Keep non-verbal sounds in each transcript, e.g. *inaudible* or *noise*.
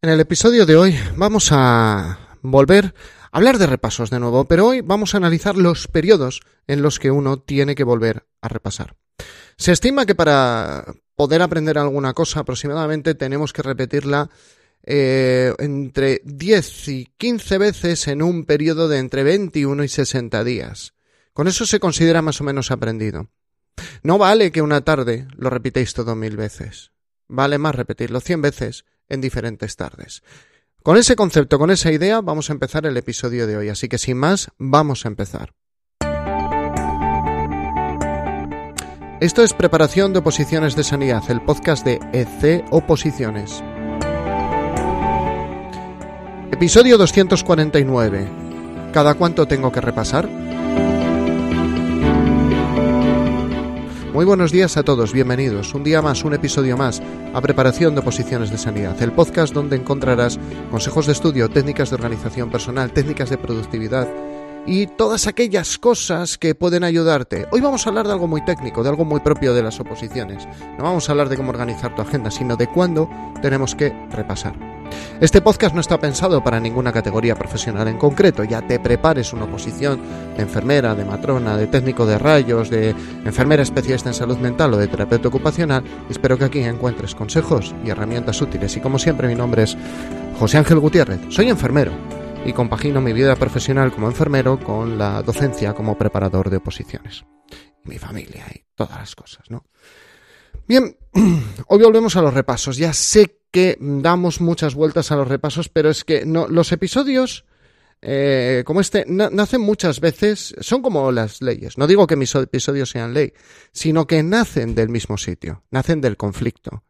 En el episodio de hoy vamos a volver a hablar de repasos de nuevo, pero hoy vamos a analizar los periodos en los que uno tiene que volver a repasar. Se estima que para poder aprender alguna cosa aproximadamente tenemos que repetirla eh, entre 10 y 15 veces en un periodo de entre 21 y 60 días. Con eso se considera más o menos aprendido. No vale que una tarde lo repitéis todo mil veces. Vale más repetirlo cien veces en diferentes tardes. Con ese concepto, con esa idea, vamos a empezar el episodio de hoy. Así que sin más, vamos a empezar. Esto es Preparación de Oposiciones de Sanidad, el podcast de EC Oposiciones. Episodio 249. ¿Cada cuánto tengo que repasar? Muy buenos días a todos, bienvenidos. Un día más, un episodio más a Preparación de Oposiciones de Sanidad, el podcast donde encontrarás consejos de estudio, técnicas de organización personal, técnicas de productividad y todas aquellas cosas que pueden ayudarte. Hoy vamos a hablar de algo muy técnico, de algo muy propio de las oposiciones. No vamos a hablar de cómo organizar tu agenda, sino de cuándo tenemos que repasar. Este podcast no está pensado para ninguna categoría profesional en concreto. Ya te prepares una oposición de enfermera, de matrona, de técnico de rayos, de enfermera especialista en salud mental o de terapeuta ocupacional. Espero que aquí encuentres consejos y herramientas útiles. Y como siempre, mi nombre es José Ángel Gutiérrez. Soy enfermero y compagino mi vida profesional como enfermero con la docencia como preparador de oposiciones. Mi familia y todas las cosas, ¿no? Bien, *clears throat* hoy volvemos a los repasos. Ya sé que damos muchas vueltas a los repasos, pero es que los episodios eh, como este nacen muchas veces, son como las leyes. No digo que mis episodios sean ley, sino que nacen del mismo sitio, nacen del conflicto.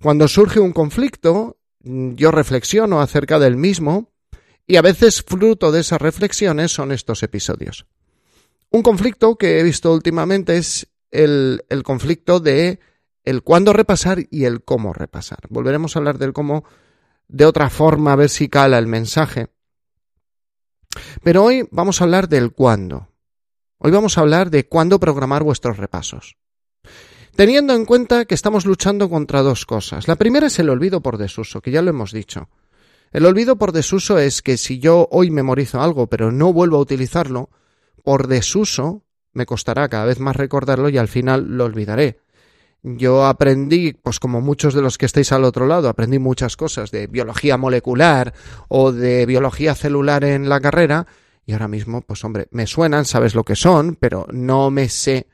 Cuando surge un conflicto, yo reflexiono acerca del mismo y a veces fruto de esas reflexiones son estos episodios. Un conflicto que he visto últimamente es el, el conflicto de el cuándo repasar y el cómo repasar. Volveremos a hablar del cómo de otra forma, a ver si cala el mensaje. Pero hoy vamos a hablar del cuándo. Hoy vamos a hablar de cuándo programar vuestros repasos. Teniendo en cuenta que estamos luchando contra dos cosas. La primera es el olvido por desuso, que ya lo hemos dicho. El olvido por desuso es que si yo hoy memorizo algo pero no vuelvo a utilizarlo, por desuso me costará cada vez más recordarlo y al final lo olvidaré. Yo aprendí, pues como muchos de los que estáis al otro lado, aprendí muchas cosas de biología molecular o de biología celular en la carrera y ahora mismo, pues hombre, me suenan, sabes lo que son, pero no me sé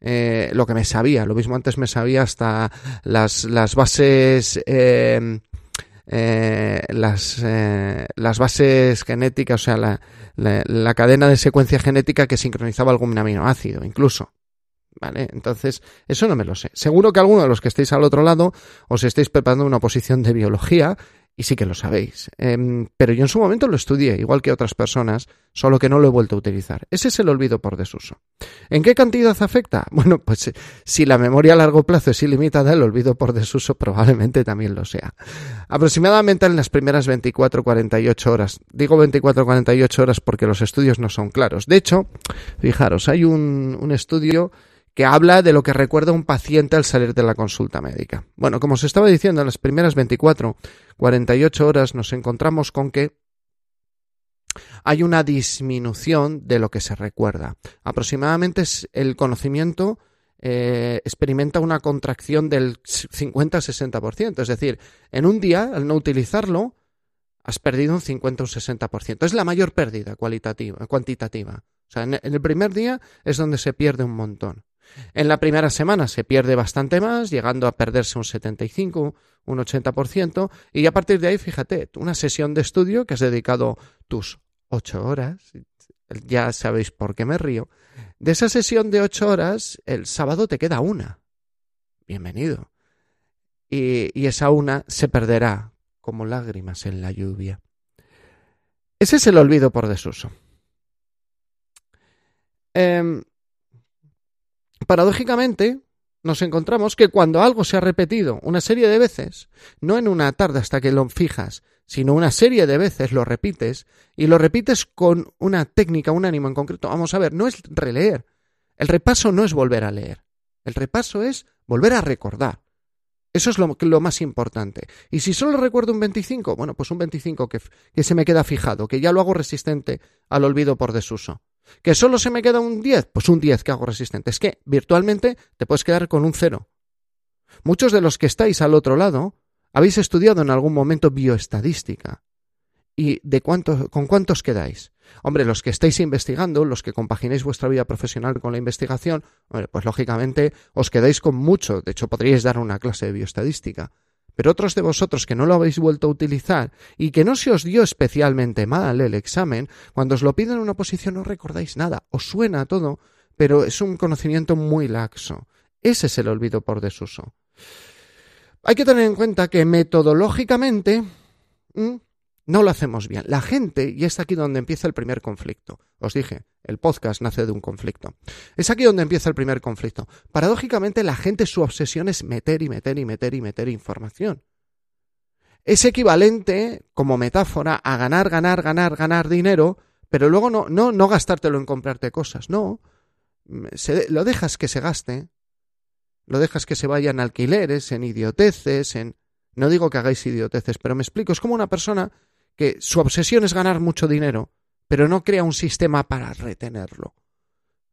eh, lo que me sabía. Lo mismo antes me sabía hasta las, las bases eh, eh, las, eh, las bases genéticas, o sea, la, la, la, cadena de secuencia genética que sincronizaba algún aminoácido, incluso. ¿Vale? Entonces, eso no me lo sé. Seguro que alguno de los que estéis al otro lado os estáis preparando una posición de biología y sí que lo sabéis. Eh, pero yo en su momento lo estudié, igual que otras personas, solo que no lo he vuelto a utilizar. Ese es el olvido por desuso. ¿En qué cantidad afecta? *laughs* Bueno, pues si la memoria a largo plazo es ilimitada, el olvido por desuso probablemente también lo sea. Aproximadamente en las primeras 24-48 horas. Digo 24-48 horas porque los estudios no son claros. De hecho, fijaros, hay un, un estudio que habla de lo que recuerda un paciente al salir de la consulta médica. Bueno, como os estaba diciendo, en las primeras 24, 48 horas nos encontramos con que hay una disminución de lo que se recuerda. Aproximadamente el conocimiento eh, experimenta una contracción del 50-60%. Es decir, en un día, al no utilizarlo, has perdido un 50 o un 60%. Es la mayor pérdida cualitativa, cuantitativa. O sea, en el primer día es donde se pierde un montón. En la primera semana se pierde bastante más, llegando a perderse un 75, un 80%, y a partir de ahí, fíjate, una sesión de estudio que has dedicado tus ocho horas, ya sabéis por qué me río, de esa sesión de ocho horas, el sábado te queda una. Bienvenido. Y, y esa una se perderá como lágrimas en la lluvia. Ese es el olvido por desuso. Eh, Paradójicamente, nos encontramos que cuando algo se ha repetido una serie de veces, no en una tarde hasta que lo fijas, sino una serie de veces lo repites, y lo repites con una técnica, un ánimo en concreto. Vamos a ver, no es releer. El repaso no es volver a leer. El repaso es volver a recordar. Eso es lo, más importante. Y si solo recuerdo un 25, bueno, pues un 25 que, que se me queda fijado, que ya lo hago resistente al olvido por desuso. ¿Que solo se me queda un 10? Pues un 10 que hago resistente. Es que virtualmente te puedes quedar con un 0. Muchos de los que estáis al otro lado habéis estudiado en algún momento bioestadística. ¿Y de cuántos, con cuántos quedáis? Hombre, los que estáis investigando, los que compaginéis vuestra vida profesional con la investigación, pues lógicamente os quedáis con mucho. De hecho, podríais dar una clase de bioestadística. Pero otros de vosotros que no lo habéis vuelto a utilizar y que no se os dio especialmente mal el examen, cuando os lo piden en una posición no recordáis nada, os suena todo, pero es un conocimiento muy laxo. Ese es el olvido por desuso. Hay que tener en cuenta que metodológicamente no lo hacemos bien. La gente, y es aquí donde empieza el primer conflicto. Os dije, el podcast nace de un conflicto. Es aquí donde empieza el primer conflicto. Paradójicamente, la gente su obsesión es meter y meter y meter y meter información. Es equivalente, como metáfora, a ganar, ganar, ganar, ganar dinero, pero luego no, no, no gastártelo en comprarte cosas. No. lo dejas que se gaste lo dejas que se vaya en alquileres, en idioteces, en... No digo que hagáis idioteces, pero me explico. Es como una persona que su obsesión es ganar mucho dinero, pero no crea un sistema para retenerlo.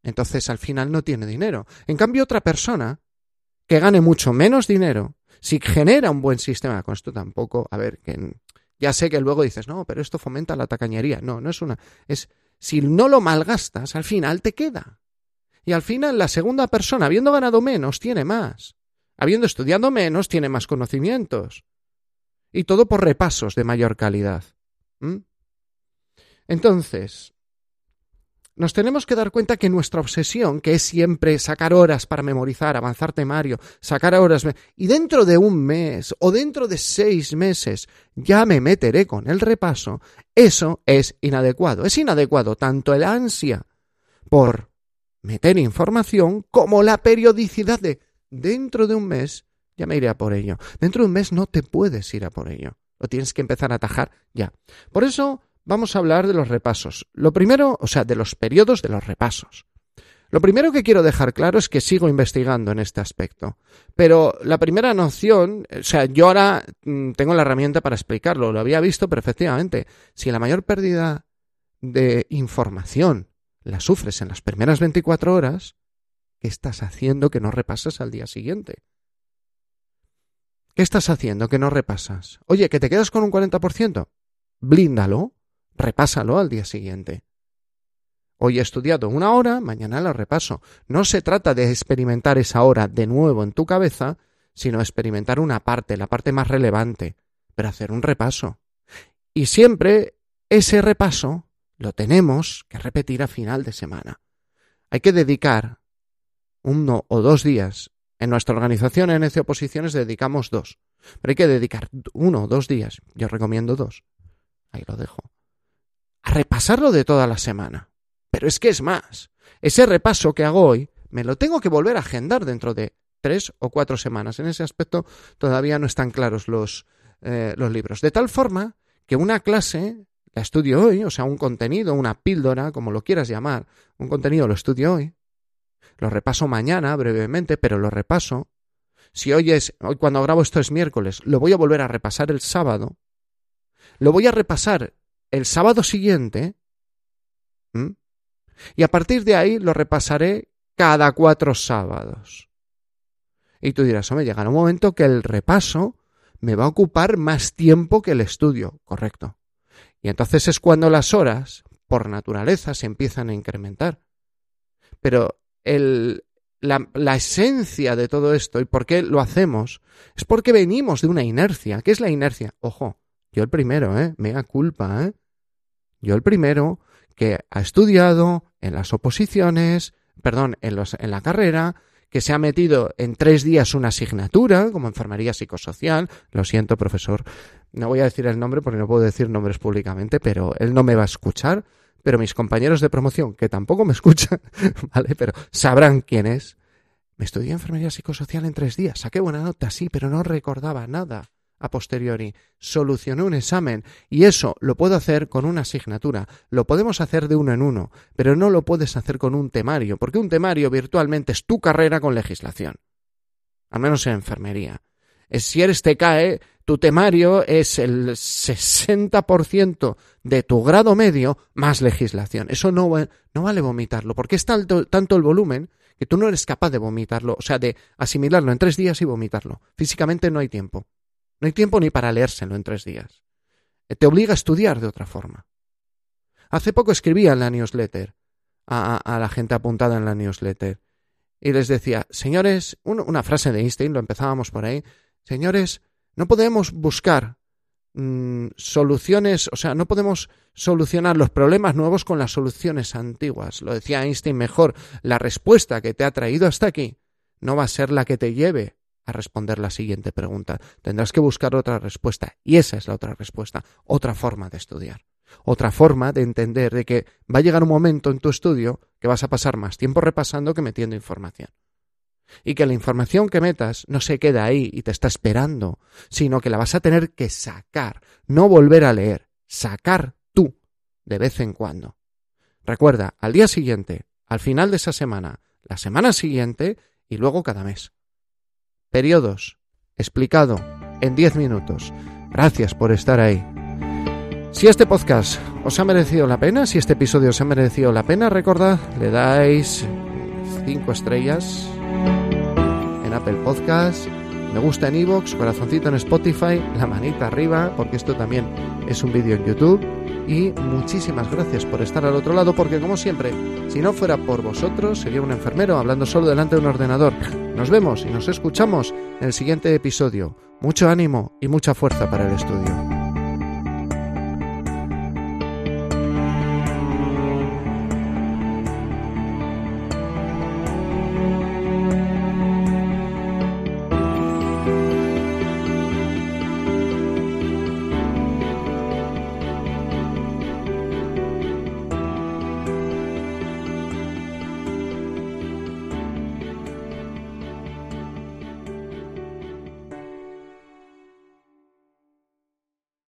Entonces al final no tiene dinero. En cambio, otra persona que gane mucho menos dinero, si genera un buen sistema, con esto tampoco, a ver, que ya sé que luego dices, no, pero esto fomenta la tacañería. No, no es una. Es si no lo malgastas, al final te queda. Y al final la segunda persona, habiendo ganado menos, tiene más. Habiendo estudiado menos, tiene más conocimientos. Y todo por repasos de mayor calidad. Entonces, nos tenemos que dar cuenta que nuestra obsesión, que es siempre sacar horas para memorizar, avanzar temario, sacar horas, y dentro de un mes o dentro de seis meses ya me meteré con el repaso, eso es inadecuado. Es inadecuado tanto el ansia por meter información como la periodicidad de dentro de un mes ya me iré a por ello. Dentro de un mes no te puedes ir a por ello. Lo tienes que empezar a atajar ya. Por eso vamos a hablar de los repasos. Lo primero, o sea, de los periodos de los repasos. Lo primero que quiero dejar claro es que sigo investigando en este aspecto. Pero la primera noción, o sea, yo ahora mm, tengo la herramienta para explicarlo, lo había visto, pero efectivamente, si la mayor pérdida de información la sufres en las primeras 24 horas, ¿qué estás haciendo que no repasas al día siguiente? ¿Qué estás haciendo que no repasas? Oye, que te quedas con un 40%. Blíndalo, repásalo al día siguiente. Hoy he estudiado una hora, mañana la repaso. No se trata de experimentar esa hora de nuevo en tu cabeza, sino experimentar una parte, la parte más relevante, pero hacer un repaso. Y siempre ese repaso lo tenemos que repetir a final de semana. Hay que dedicar uno o dos días. En nuestra organización en NC Oposiciones dedicamos dos. Pero hay que dedicar uno o dos días. Yo recomiendo dos. Ahí lo dejo. A repasarlo de toda la semana. Pero es que es más. Ese repaso que hago hoy me lo tengo que volver a agendar dentro de tres o cuatro semanas. En ese aspecto todavía no están claros los, eh, los libros. De tal forma que una clase la estudio hoy, o sea, un contenido, una píldora, como lo quieras llamar, un contenido lo estudio hoy, lo repaso mañana brevemente, pero lo repaso. Si hoy es, hoy cuando grabo esto es miércoles, lo voy a volver a repasar el sábado, lo voy a repasar el sábado siguiente, y a partir de ahí lo repasaré cada cuatro sábados. Y tú dirás, hombre, llegará un momento que el repaso me va a ocupar más tiempo que el estudio, correcto. Y entonces es cuando las horas, por naturaleza, se empiezan a incrementar. Pero la, esencia de todo esto y por qué lo hacemos es porque venimos de una inercia. ¿Qué es la inercia? Ojo, yo el primero, ¿eh? Mega culpa, ¿eh? Yo el primero que ha estudiado en las oposiciones, perdón, en, los, en la carrera, que se ha metido en tres días una asignatura, como enfermería psicosocial, lo siento, profesor, no voy a decir el nombre porque no puedo decir nombres públicamente, pero él no me va a escuchar, pero mis compañeros de promoción, que tampoco me escuchan, *laughs* ¿vale? Pero sabrán quién es. Me estudié enfermería psicosocial en tres días, saqué buena nota, sí, pero no recordaba nada a posteriori. Solucioné un examen y eso lo puedo hacer con una asignatura. Lo podemos hacer de uno en uno, pero no lo puedes hacer con un temario, porque un temario virtualmente es tu carrera con legislación. Al menos en enfermería. si eres TKE, tu temario es el 60% de tu grado medio más legislación. Eso no, no vale vomitarlo, porque es tanto, tanto el volumen que tú no eres capaz de vomitarlo, o sea, de asimilarlo en tres días y vomitarlo. Físicamente no hay tiempo. No hay tiempo ni para leérselo en tres días. Eh, te obliga a estudiar de otra forma. Hace poco escribía en la newsletter a, a la gente apuntada en la newsletter y les decía, señores, una frase de Einstein, lo empezábamos por ahí, señores, no podemos buscar mm, soluciones, o sea, no podemos solucionar los problemas nuevos con las soluciones antiguas. Lo decía Einstein mejor, la respuesta que te ha traído hasta aquí no va a ser la que te lleve a responder la siguiente pregunta. Tendrás que buscar otra respuesta. Y esa es la otra respuesta, otra forma de estudiar. Otra forma de entender de que va a llegar un momento en tu estudio que vas a pasar más tiempo repasando que metiendo información y que la información que metas no se queda ahí y te está esperando, sino que la vas a tener que sacar, no volver a leer, sacar tú de vez en cuando. Recuerda, al día siguiente, al final de esa semana, la semana siguiente y luego cada mes. Periodos, explicado en 10 minutos. Gracias por estar ahí. Si este podcast os ha merecido la pena, si este episodio os ha merecido la pena, recordad, le dais 5 estrellas Apple Podcast, me gusta en Evox, corazoncito en Spotify, la manita arriba, porque esto también es un vídeo en YouTube. Y muchísimas gracias por estar al otro lado, porque como siempre, si no fuera por vosotros, sería un enfermero hablando solo delante de un ordenador. Nos vemos y nos escuchamos en el siguiente episodio. Mucho ánimo y mucha fuerza para el estudio.